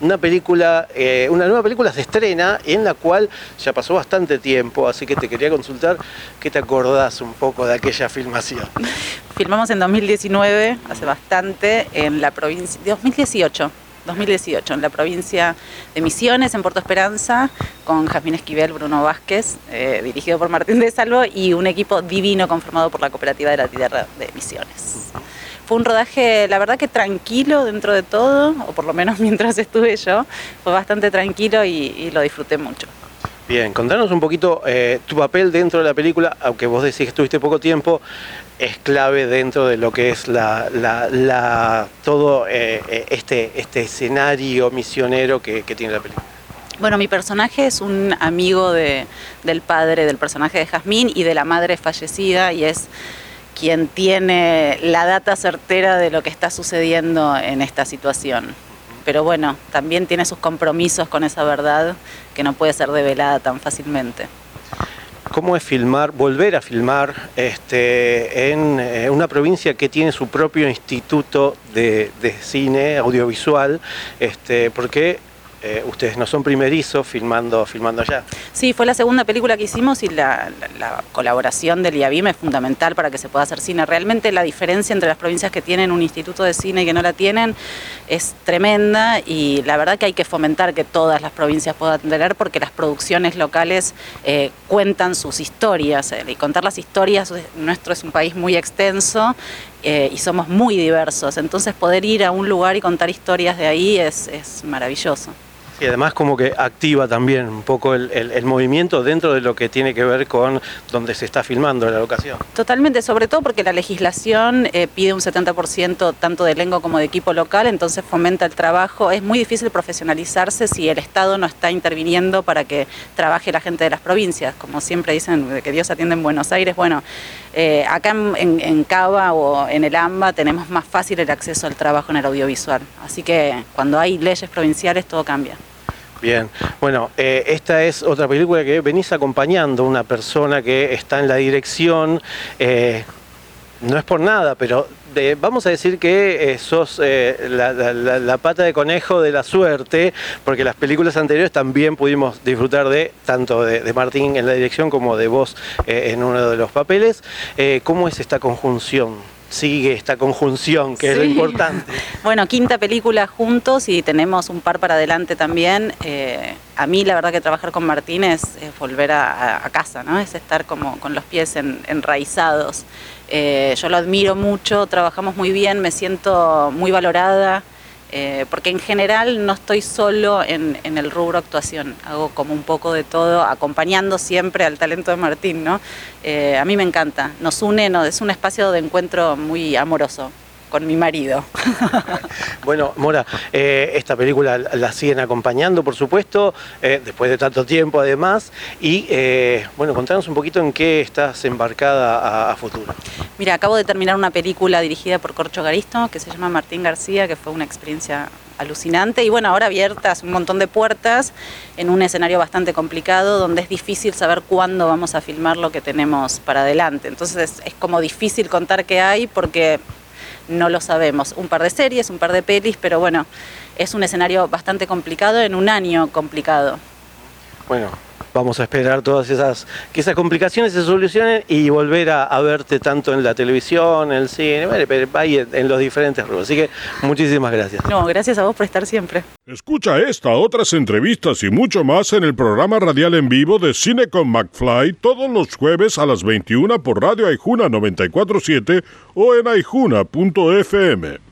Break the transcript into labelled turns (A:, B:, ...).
A: Una película, eh, una nueva película se estrena en la cual ya pasó bastante tiempo, así que te quería consultar qué te acordás un poco de aquella filmación.
B: Filmamos en 2019, hace bastante, en la provincia, 2018, 2018, en la provincia de Misiones, en Puerto Esperanza, con Jazmín Esquivel, Bruno Vázquez, eh, dirigido por Martín de Salvo, y un equipo divino conformado por la Cooperativa de la Tierra de Misiones. Fue un rodaje, la verdad que tranquilo dentro de todo, o por lo menos mientras estuve yo, fue bastante tranquilo y, lo disfruté mucho.
A: Bien, contanos un poquito eh, tu papel dentro de la película, aunque vos decís que estuviste poco tiempo, es clave dentro de lo que es la, todo eh, eh, este, este escenario misionero que, tiene la película.
B: Bueno, mi personaje es un amigo del padre del personaje de Jazmín y de la madre fallecida y es quien tiene la data certera de lo que está sucediendo en esta situación. Pero bueno, también tiene sus compromisos con esa verdad que no puede ser develada tan fácilmente.
A: ¿Cómo es filmar, volver a filmar este, en eh, una provincia que tiene su propio instituto de, cine audiovisual? Este, porque eh, ustedes no son primerizos filmando, filmando allá.
B: Sí, fue la segunda película que hicimos y la, colaboración del IABIM es fundamental para que se pueda hacer cine. Realmente la diferencia entre las provincias que tienen un instituto de cine y que no la tienen es tremenda y la verdad que hay que fomentar que todas las provincias puedan tener porque las producciones locales eh, cuentan sus historias eh, y contar las historias, nuestro es un país muy extenso y somos muy diversos, entonces poder ir a un lugar y contar historias de ahí es maravilloso.
A: Y además como que activa también un poco el, movimiento dentro de lo que tiene que ver con donde se está filmando la locación.
B: Totalmente, sobre todo porque la legislación eh, pide un 70% tanto de elenco como de equipo local, entonces fomenta el trabajo. Es muy difícil profesionalizarse si el Estado no está interviniendo para que trabaje la gente de las provincias. Como siempre dicen que Dios atiende en Buenos Aires, bueno, eh, acá en, en Cava o en el AMBA tenemos más fácil el acceso al trabajo en el audiovisual. Así que cuando hay leyes provinciales todo cambia.
A: Bien, bueno, eh, esta es otra película que venís acompañando, una persona que está en la dirección, eh, no es por nada, pero vamos a decir que eh, sos la, pata de conejo de la suerte, porque las películas anteriores también pudimos disfrutar de tanto de, Martín en la dirección como de vos en uno de los papeles. ¿Cómo es esta conjunción? Sigue esta conjunción, que es lo importante.
B: Bueno, quinta película juntos y tenemos un par para adelante también. Eh, a mí la verdad que trabajar con Martín es, volver a, casa, ¿no? Es estar como con los pies enraizados. Eh, yo lo admiro mucho, trabajamos muy bien, me siento muy valorada. Eh, porque en general no estoy solo en, el rubro actuación, hago como un poco de todo, acompañando siempre al talento de Martín, ¿no? Eh, a mí me encanta, nos une, es un espacio de encuentro muy amoroso con mi marido.
A: bueno, Mora, eh, esta película la siguen acompañando, por supuesto, eh, después de tanto tiempo además. Y eh, bueno, contanos un poquito en qué estás embarcada a, futuro.
B: Mira, acabo de terminar una película dirigida por Corcho Garisto, que se llama Martín García, que fue una experiencia alucinante y bueno, ahora abiertas un montón de puertas en un escenario bastante complicado donde es difícil saber cuándo vamos a filmar lo que tenemos para adelante. Entonces es como difícil contar qué hay porque no lo sabemos. Un par de series, un par de pelis, pero bueno, es un escenario bastante complicado en un año complicado.
A: Bueno, vamos a esperar todas esas, que esas complicaciones se solucionen y volver a, verte tanto en la televisión, en el cine, en, en los diferentes rubros. Así que muchísimas gracias.
B: No, gracias a vos por estar siempre.
C: Escucha esta, otras entrevistas y mucho más en el programa radial en vivo de Cine con McFly todos los jueves a las 21 por Radio Aijuna 947 o en aijuna.fm.